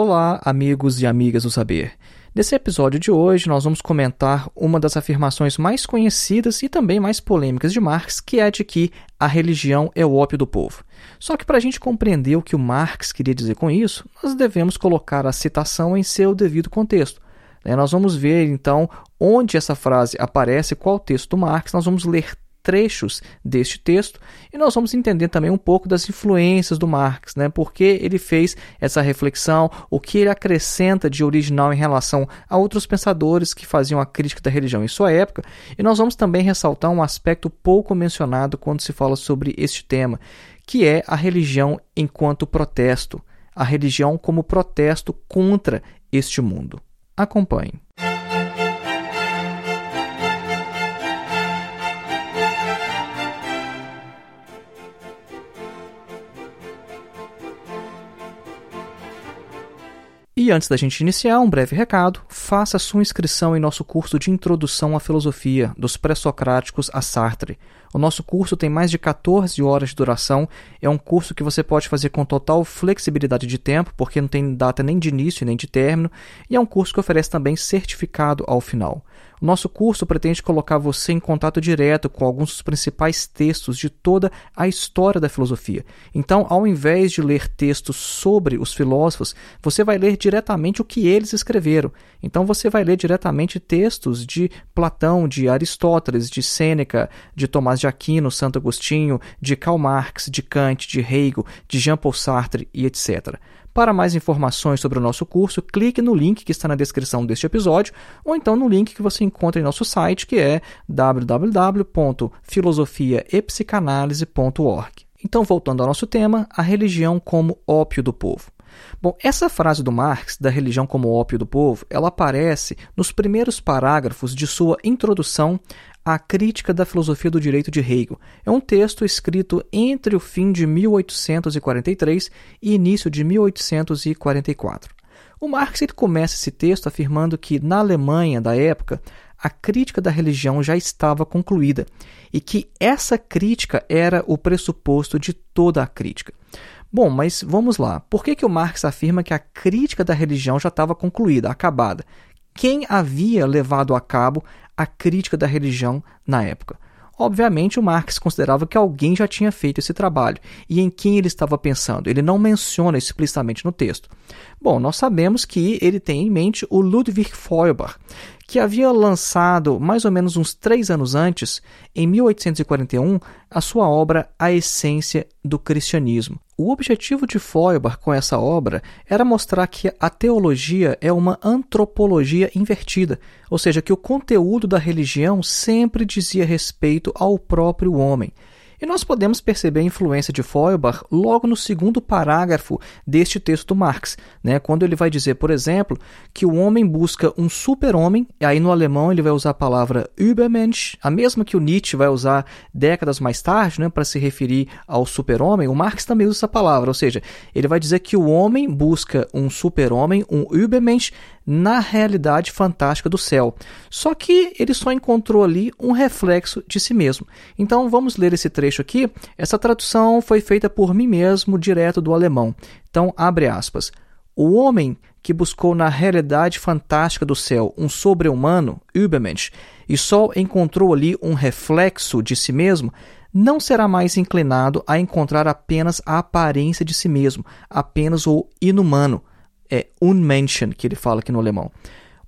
Olá, amigos e amigas do saber. Nesse episódio de hoje, nós vamos comentar uma das afirmações mais conhecidas e também mais polêmicas de Marx, que é de que a religião é o ópio do povo. Só que para a gente compreender o que o Marx queria dizer com isso, nós devemos colocar a citação em seu devido contexto. Né? Nós vamos ver então onde essa frase aparece, qual texto do Marx, nós vamos ler trechos deste texto e nós vamos entender também um pouco das influências do Marx, né? Porque ele fez essa reflexão, o que ele acrescenta de original em relação a outros pensadores que faziam a crítica da religião em sua época. E nós vamos também ressaltar um aspecto pouco mencionado quando se fala sobre este tema, que é a religião enquanto protesto, a religião como protesto contra este mundo. Acompanhe. E antes da gente iniciar, um breve recado: faça sua inscrição em nosso curso de Introdução à Filosofia, dos Pré-Socráticos a Sartre. O nosso curso tem mais de 14 horas de duração. É um curso que você pode fazer com total flexibilidade de tempo, porque não tem data nem de início nem de término, e é um curso que oferece também certificado ao final. O nosso curso pretende colocar você em contato direto com alguns dos principais textos de toda a história da filosofia. Então, ao invés de ler textos sobre os filósofos, você vai ler diretamente o que eles escreveram. Então, você vai ler diretamente textos de Platão, de Aristóteles, de Sêneca, de Tomás de Aquino, Santo Agostinho, de Karl Marx, de Kant, de Hegel, de Jean-Paul Sartre e etc. Para mais informações sobre o nosso curso, clique no link que está na descrição deste episódio ou então no link que você encontra em nosso site, que é www.filosofiaepsicanalise.org. Então, voltando ao nosso tema, a religião como ópio do povo. Bom, essa frase do Marx, da religião como ópio do povo, ela aparece nos primeiros parágrafos de sua introdução a Crítica da Filosofia do Direito de Hegel. É um texto escrito entre o fim de 1843 e início de 1844. O Marx ele começa esse texto afirmando que, na Alemanha da época, a crítica da religião já estava concluída e que essa crítica era o pressuposto de toda a crítica. Bom, mas vamos lá. Por que, que o Marx afirma que a crítica da religião já estava concluída, acabada? Quem havia levado a cabo a crítica da religião na época. Obviamente, o Marx considerava que alguém já tinha feito esse trabalho. E em quem ele estava pensando? Ele não menciona explicitamente no texto. Bom, nós sabemos que ele tem em mente o Ludwig Feuerbach, que havia lançado, mais ou menos uns três anos antes, em 1841, a sua obra A Essência do Cristianismo. O objetivo de Feuerbach com essa obra era mostrar que a teologia é uma antropologia invertida, ou seja, que o conteúdo da religião sempre dizia respeito ao próprio homem. E nós podemos perceber a influência de Feuerbach logo no segundo parágrafo deste texto do Marx, né? quando ele vai dizer, por exemplo, que o homem busca um super-homem, e aí no alemão ele vai usar a palavra Übermensch, a mesma que o Nietzsche vai usar décadas mais tarde né, para se referir ao super-homem, o Marx também usa essa palavra, ou seja, ele vai dizer que o homem busca um super-homem, um Übermensch, na realidade fantástica do céu. Só que ele só encontrou ali um reflexo de si mesmo. Então vamos ler esse trecho aqui. Essa tradução foi feita por mim mesmo, direto do alemão. Então, abre aspas. O homem que buscou na realidade fantástica do céu um sobre-humano, Übermensch, e só encontrou ali um reflexo de si mesmo, não será mais inclinado a encontrar apenas a aparência de si mesmo, apenas o inumano, é Unmenschen, que ele fala aqui no alemão,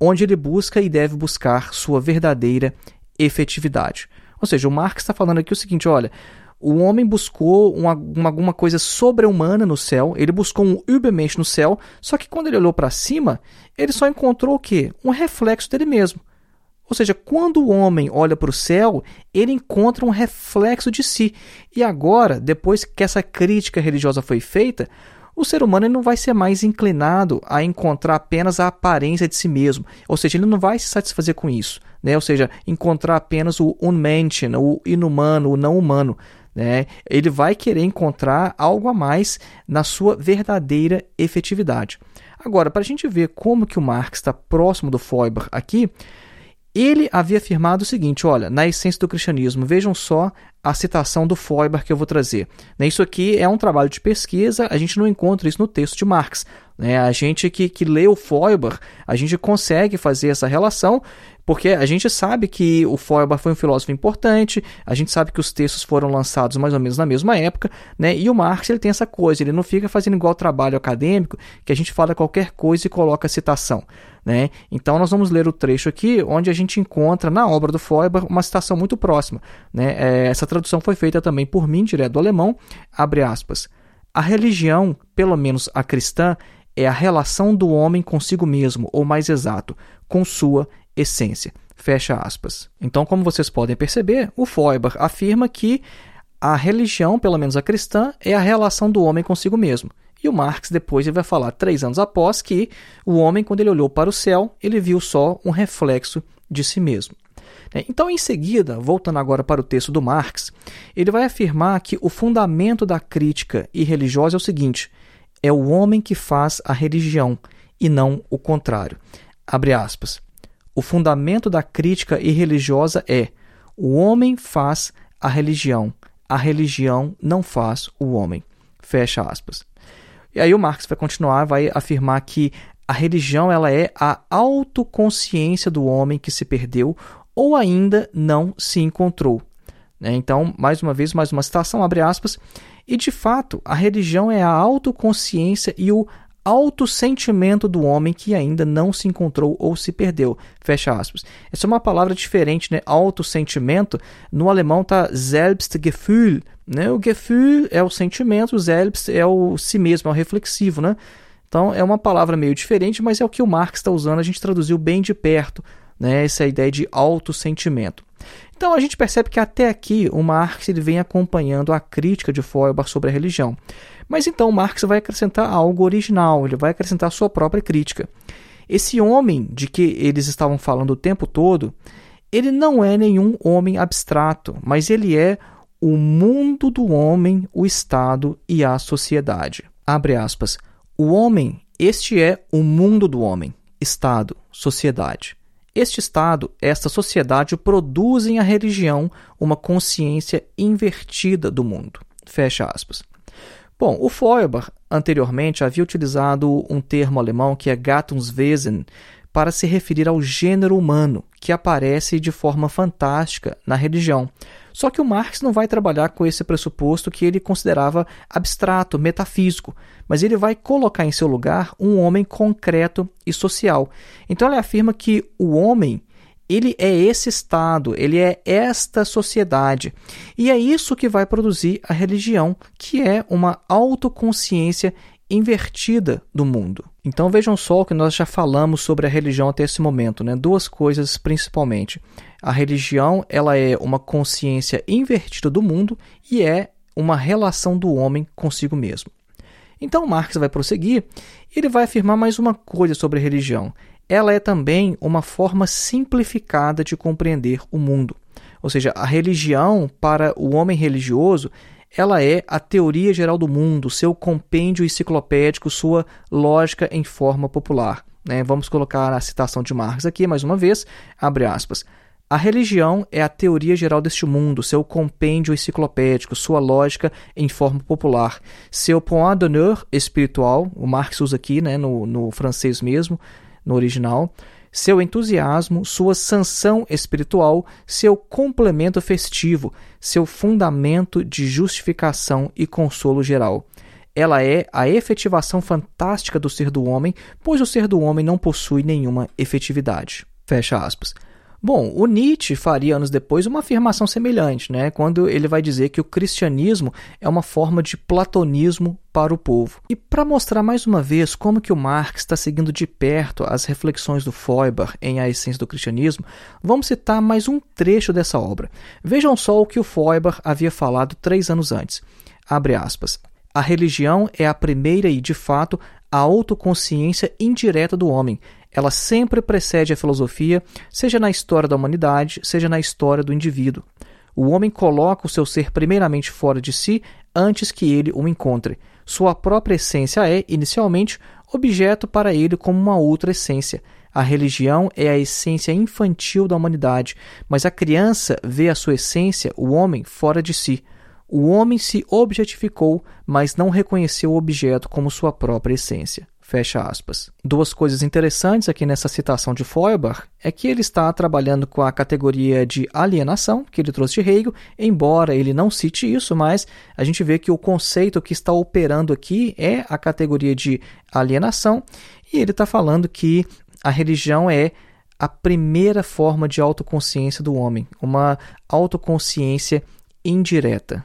onde ele busca e deve buscar sua verdadeira efetividade. Ou seja, o Marx está falando aqui o seguinte: olha, o homem buscou uma, uma, alguma coisa sobre-humana no céu, ele buscou um Übermensch no céu, só que quando ele olhou para cima, ele só encontrou o quê? Um reflexo dele mesmo. Ou seja, quando o homem olha para o céu, ele encontra um reflexo de si. E agora, depois que essa crítica religiosa foi feita, o ser humano não vai ser mais inclinado a encontrar apenas a aparência de si mesmo. Ou seja, ele não vai se satisfazer com isso. Né? Ou seja, encontrar apenas o unmenschen, o inumano, o não humano. Né? Ele vai querer encontrar algo a mais na sua verdadeira efetividade. Agora, para a gente ver como que o Marx está próximo do Feuerbach aqui, ele havia afirmado o seguinte: olha, na essência do cristianismo, vejam só a citação do Feuerbach que eu vou trazer. Né, isso aqui é um trabalho de pesquisa, a gente não encontra isso no texto de Marx. Né? A gente que, que lê o Feuerbach, a gente consegue fazer essa relação porque a gente sabe que o Feuerbach foi um filósofo importante, a gente sabe que os textos foram lançados mais ou menos na mesma época, né? E o Marx ele tem essa coisa, ele não fica fazendo igual trabalho acadêmico, que a gente fala qualquer coisa e coloca citação. Né? Então nós vamos ler o trecho aqui onde a gente encontra na obra do Feuerbach uma citação muito próxima. Né? É, essa tradução foi feita também por mim, direto do alemão, abre aspas. A religião, pelo menos a cristã, é a relação do homem consigo mesmo, ou mais exato, com sua essência. Fecha aspas. Então, como vocês podem perceber, o Feuerbach afirma que a religião, pelo menos a cristã, é a relação do homem consigo mesmo. E o Marx depois ele vai falar, três anos após, que o homem, quando ele olhou para o céu, ele viu só um reflexo de si mesmo. Né? Então, em seguida, voltando agora para o texto do Marx, ele vai afirmar que o fundamento da crítica irreligiosa é o seguinte: é o homem que faz a religião e não o contrário. Abre aspas. O fundamento da crítica irreligiosa é: o homem faz a religião, a religião não faz o homem. Fecha aspas. E aí o Marx vai continuar, vai afirmar que a religião ela é a autoconsciência do homem que se perdeu ou ainda não se encontrou. Né? Então, mais uma vez, mais uma citação, abre aspas. E de fato, a religião é a autoconsciência e o autossentimento do homem que ainda não se encontrou ou se perdeu. Fecha aspas. Essa é uma palavra diferente, né? Autossentimento. No alemão tá Selbstgefühl. Né? O Gefühl é o sentimento, o Selbst é o si mesmo, é o reflexivo, né? Então é uma palavra meio diferente, mas é o que o Marx está usando, a gente traduziu bem de perto, né? Essa ideia de autossentimento. Então a gente percebe que até aqui o Marx ele vem acompanhando a crítica de Feuerbach sobre a religião. Mas então Marx vai acrescentar algo original, ele vai acrescentar sua própria crítica. Esse homem de que eles estavam falando o tempo todo, ele não é nenhum homem abstrato, mas ele é o mundo do homem, o Estado e a sociedade. Abre aspas. O homem, este é o mundo do homem, Estado, sociedade. Este Estado, esta sociedade produzem a religião uma consciência invertida do mundo. Fecha aspas. Bom, o Feuerbach anteriormente havia utilizado um termo alemão que é Gattungswesen para se referir ao gênero humano, que aparece de forma fantástica na religião. Só que o Marx não vai trabalhar com esse pressuposto que ele considerava abstrato, metafísico, mas ele vai colocar em seu lugar um homem concreto e social. Então ele afirma que o homem ele é esse estado, ele é esta sociedade. E é isso que vai produzir a religião, que é uma autoconsciência invertida do mundo. Então vejam só o que nós já falamos sobre a religião até esse momento, né? Duas coisas principalmente. A religião, ela é uma consciência invertida do mundo e é uma relação do homem consigo mesmo. Então Marx vai prosseguir e ele vai afirmar mais uma coisa sobre a religião ela é também uma forma simplificada de compreender o mundo. Ou seja, a religião, para o homem religioso, ela é a teoria geral do mundo, seu compêndio enciclopédico, sua lógica em forma popular. Né? Vamos colocar a citação de Marx aqui mais uma vez, abre aspas. A religião é a teoria geral deste mundo, seu compêndio enciclopédico, sua lógica em forma popular, seu point d'honneur espiritual, o Marx usa aqui né, no, no francês mesmo, no original, seu entusiasmo, sua sanção espiritual, seu complemento festivo, seu fundamento de justificação e consolo geral. Ela é a efetivação fantástica do ser do homem, pois o ser do homem não possui nenhuma efetividade. Fecha aspas. Bom, o Nietzsche faria anos depois uma afirmação semelhante, né, quando ele vai dizer que o cristianismo é uma forma de platonismo para o povo. E para mostrar mais uma vez como que o Marx está seguindo de perto as reflexões do Feuerbach em A Essência do Cristianismo, vamos citar mais um trecho dessa obra. Vejam só o que o Feuerbach havia falado três anos antes. Abre aspas. A religião é a primeira e, de fato, a autoconsciência indireta do homem, ela sempre precede a filosofia, seja na história da humanidade, seja na história do indivíduo. O homem coloca o seu ser primeiramente fora de si antes que ele o encontre. Sua própria essência é, inicialmente, objeto para ele como uma outra essência. A religião é a essência infantil da humanidade, mas a criança vê a sua essência, o homem, fora de si. O homem se objetificou, mas não reconheceu o objeto como sua própria essência. Fecha aspas. Duas coisas interessantes aqui nessa citação de Feuerbach é que ele está trabalhando com a categoria de alienação, que ele trouxe de Hegel, embora ele não cite isso, mas a gente vê que o conceito que está operando aqui é a categoria de alienação, e ele está falando que a religião é a primeira forma de autoconsciência do homem, uma autoconsciência indireta.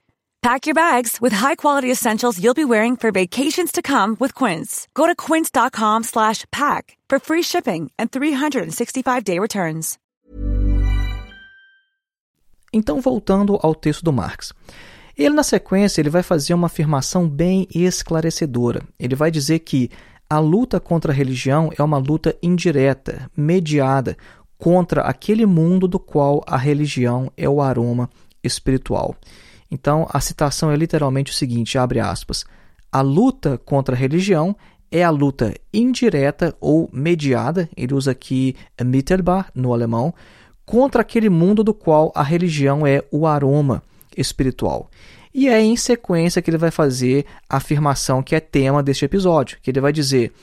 Pack your bags with high-quality essentials you'll be wearing for vacations to come with Quince. Go to quince.com slash pack for free shipping and 365-day returns. Então, voltando ao texto do Marx. Ele, na sequência, ele vai fazer uma afirmação bem esclarecedora. Ele vai dizer que a luta contra a religião é uma luta indireta, mediada, contra aquele mundo do qual a religião é o aroma espiritual. Então, a citação é literalmente o seguinte, abre aspas: A luta contra a religião é a luta indireta ou mediada, ele usa aqui mittelbar no alemão, contra aquele mundo do qual a religião é o aroma espiritual. E é em sequência que ele vai fazer a afirmação que é tema deste episódio, que ele vai dizer,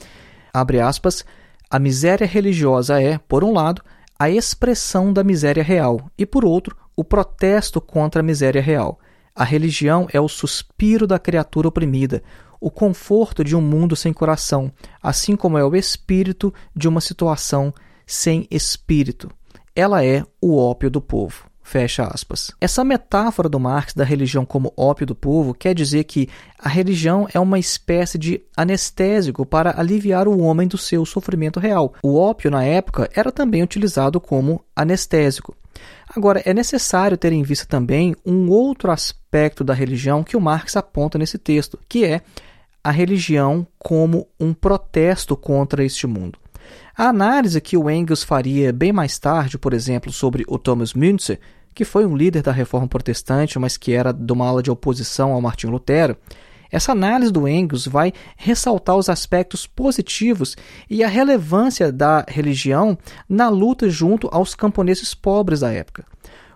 abre aspas, a miséria religiosa é, por um lado, a expressão da miséria real e, por outro, o protesto contra a miséria real. A religião é o suspiro da criatura oprimida, o conforto de um mundo sem coração, assim como é o espírito de uma situação sem espírito. Ela é o ópio do povo. Fecha aspas. Essa metáfora do Marx da religião como ópio do povo quer dizer que a religião é uma espécie de anestésico para aliviar o homem do seu sofrimento real. O ópio, na época, era também utilizado como anestésico. Agora, é necessário ter em vista também um outro aspecto da religião que o Marx aponta nesse texto, que é a religião como um protesto contra este mundo. A análise que o Engels faria bem mais tarde, por exemplo, sobre o Thomas Müntzer, que foi um líder da reforma protestante, mas que era de uma ala de oposição ao Martinho Lutero, essa análise do Engels vai ressaltar os aspectos positivos e a relevância da religião na luta junto aos camponeses pobres da época.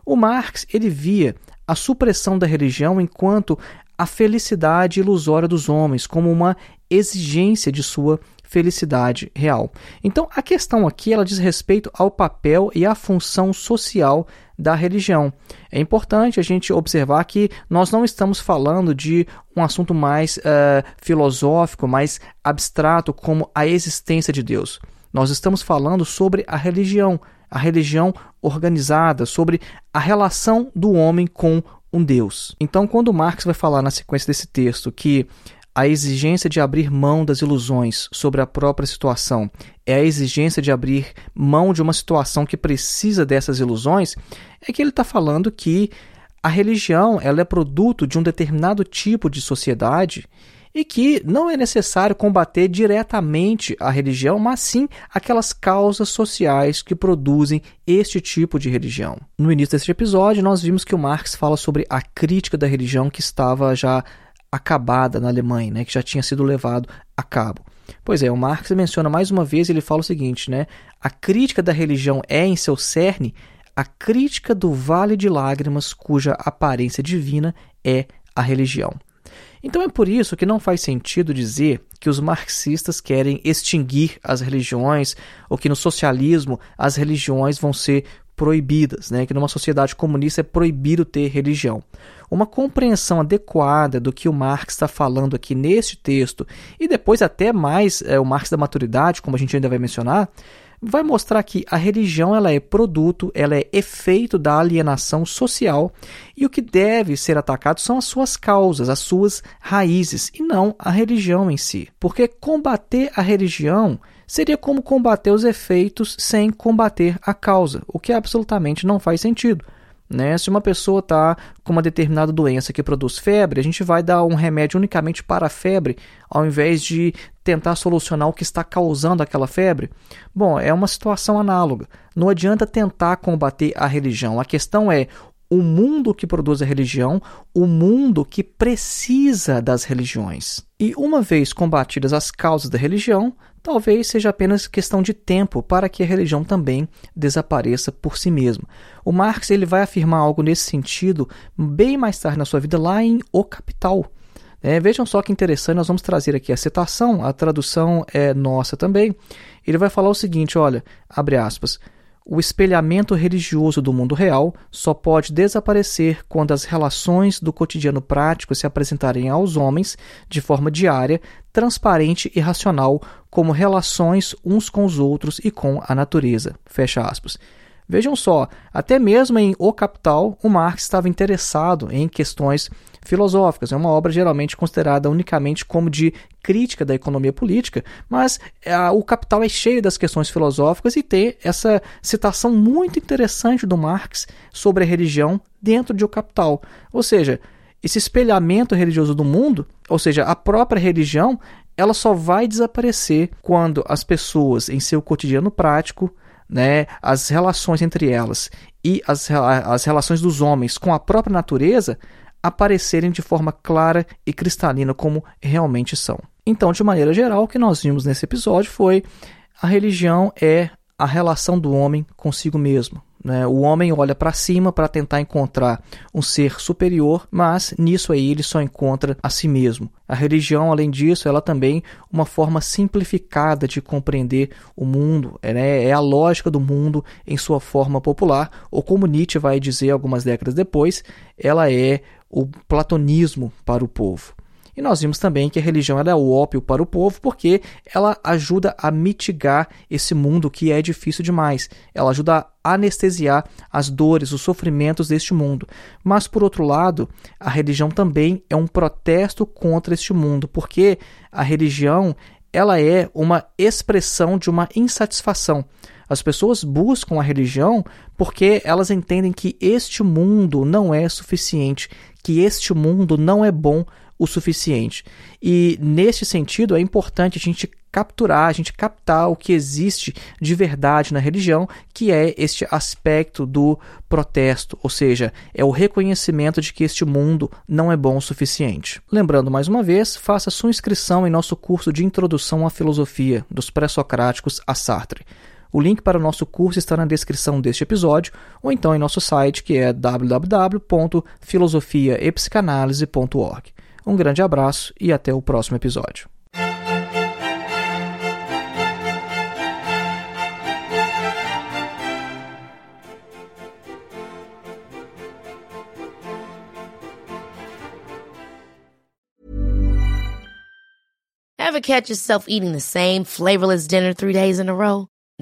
O Marx ele via a supressão da religião enquanto a felicidade ilusória dos homens como uma exigência de sua felicidade real. Então, a questão aqui ela diz respeito ao papel e à função social da religião. É importante a gente observar que nós não estamos falando de um assunto mais uh, filosófico, mais abstrato, como a existência de Deus. Nós estamos falando sobre a religião, a religião organizada, sobre a relação do homem com um Deus. Então, quando Marx vai falar na sequência desse texto que a exigência de abrir mão das ilusões sobre a própria situação é a exigência de abrir mão de uma situação que precisa dessas ilusões, é que ele está falando que a religião ela é produto de um determinado tipo de sociedade e que não é necessário combater diretamente a religião, mas sim aquelas causas sociais que produzem este tipo de religião. No início deste episódio, nós vimos que o Marx fala sobre a crítica da religião que estava já acabada na Alemanha, né, que já tinha sido levado a cabo. Pois é, o Marx menciona mais uma vez, ele fala o seguinte, né? A crítica da religião é em seu cerne a crítica do vale de lágrimas cuja aparência divina é a religião. Então é por isso que não faz sentido dizer que os marxistas querem extinguir as religiões ou que no socialismo as religiões vão ser proibidas, né? que numa sociedade comunista é proibido ter religião. Uma compreensão adequada do que o Marx está falando aqui neste texto, e depois até mais é, o Marx da maturidade, como a gente ainda vai mencionar, vai mostrar que a religião ela é produto, ela é efeito da alienação social e o que deve ser atacado são as suas causas, as suas raízes e não a religião em si. Porque combater a religião seria como combater os efeitos sem combater a causa, o que absolutamente não faz sentido. Né? Se uma pessoa está com uma determinada doença que produz febre, a gente vai dar um remédio unicamente para a febre, ao invés de tentar solucionar o que está causando aquela febre? Bom, é uma situação análoga. Não adianta tentar combater a religião. A questão é o mundo que produz a religião, o mundo que precisa das religiões. E uma vez combatidas as causas da religião, talvez seja apenas questão de tempo para que a religião também desapareça por si mesma. O Marx ele vai afirmar algo nesse sentido bem mais tarde na sua vida, lá em O Capital. É, vejam só que interessante, nós vamos trazer aqui a citação, a tradução é nossa também. Ele vai falar o seguinte: olha, abre aspas. O espelhamento religioso do mundo real só pode desaparecer quando as relações do cotidiano prático se apresentarem aos homens de forma diária, transparente e racional, como relações uns com os outros e com a natureza. Fecha aspas. Vejam só, até mesmo em O Capital, o Marx estava interessado em questões filosóficas. É uma obra geralmente considerada unicamente como de crítica da economia política, mas a, o Capital é cheio das questões filosóficas e tem essa citação muito interessante do Marx sobre a religião dentro de O Capital. Ou seja, esse espelhamento religioso do mundo, ou seja, a própria religião, ela só vai desaparecer quando as pessoas, em seu cotidiano prático, né, as relações entre elas e as, as relações dos homens com a própria natureza aparecerem de forma clara e cristalina como realmente são. Então, de maneira geral, o que nós vimos nesse episódio foi a religião é a relação do homem consigo mesmo. Né? O homem olha para cima para tentar encontrar um ser superior, mas nisso aí ele só encontra a si mesmo. A religião, além disso, ela também uma forma simplificada de compreender o mundo. É, né? é a lógica do mundo em sua forma popular, ou como Nietzsche vai dizer algumas décadas depois, ela é o platonismo para o povo. E nós vimos também que a religião é o ópio para o povo porque ela ajuda a mitigar esse mundo que é difícil demais. Ela ajuda a anestesiar as dores, os sofrimentos deste mundo. Mas, por outro lado, a religião também é um protesto contra este mundo, porque a religião ela é uma expressão de uma insatisfação. As pessoas buscam a religião porque elas entendem que este mundo não é suficiente, que este mundo não é bom o suficiente. E nesse sentido é importante a gente capturar, a gente captar o que existe de verdade na religião, que é este aspecto do protesto, ou seja, é o reconhecimento de que este mundo não é bom o suficiente. Lembrando mais uma vez, faça sua inscrição em nosso curso de Introdução à Filosofia, dos Pré-Socráticos a Sartre. O link para o nosso curso está na descrição deste episódio ou então em nosso site que é www.filosofiaepsicanalise.org. Um grande abraço e até o próximo episódio. Ever catch yourself eating the same flavorless dinner three days in a row?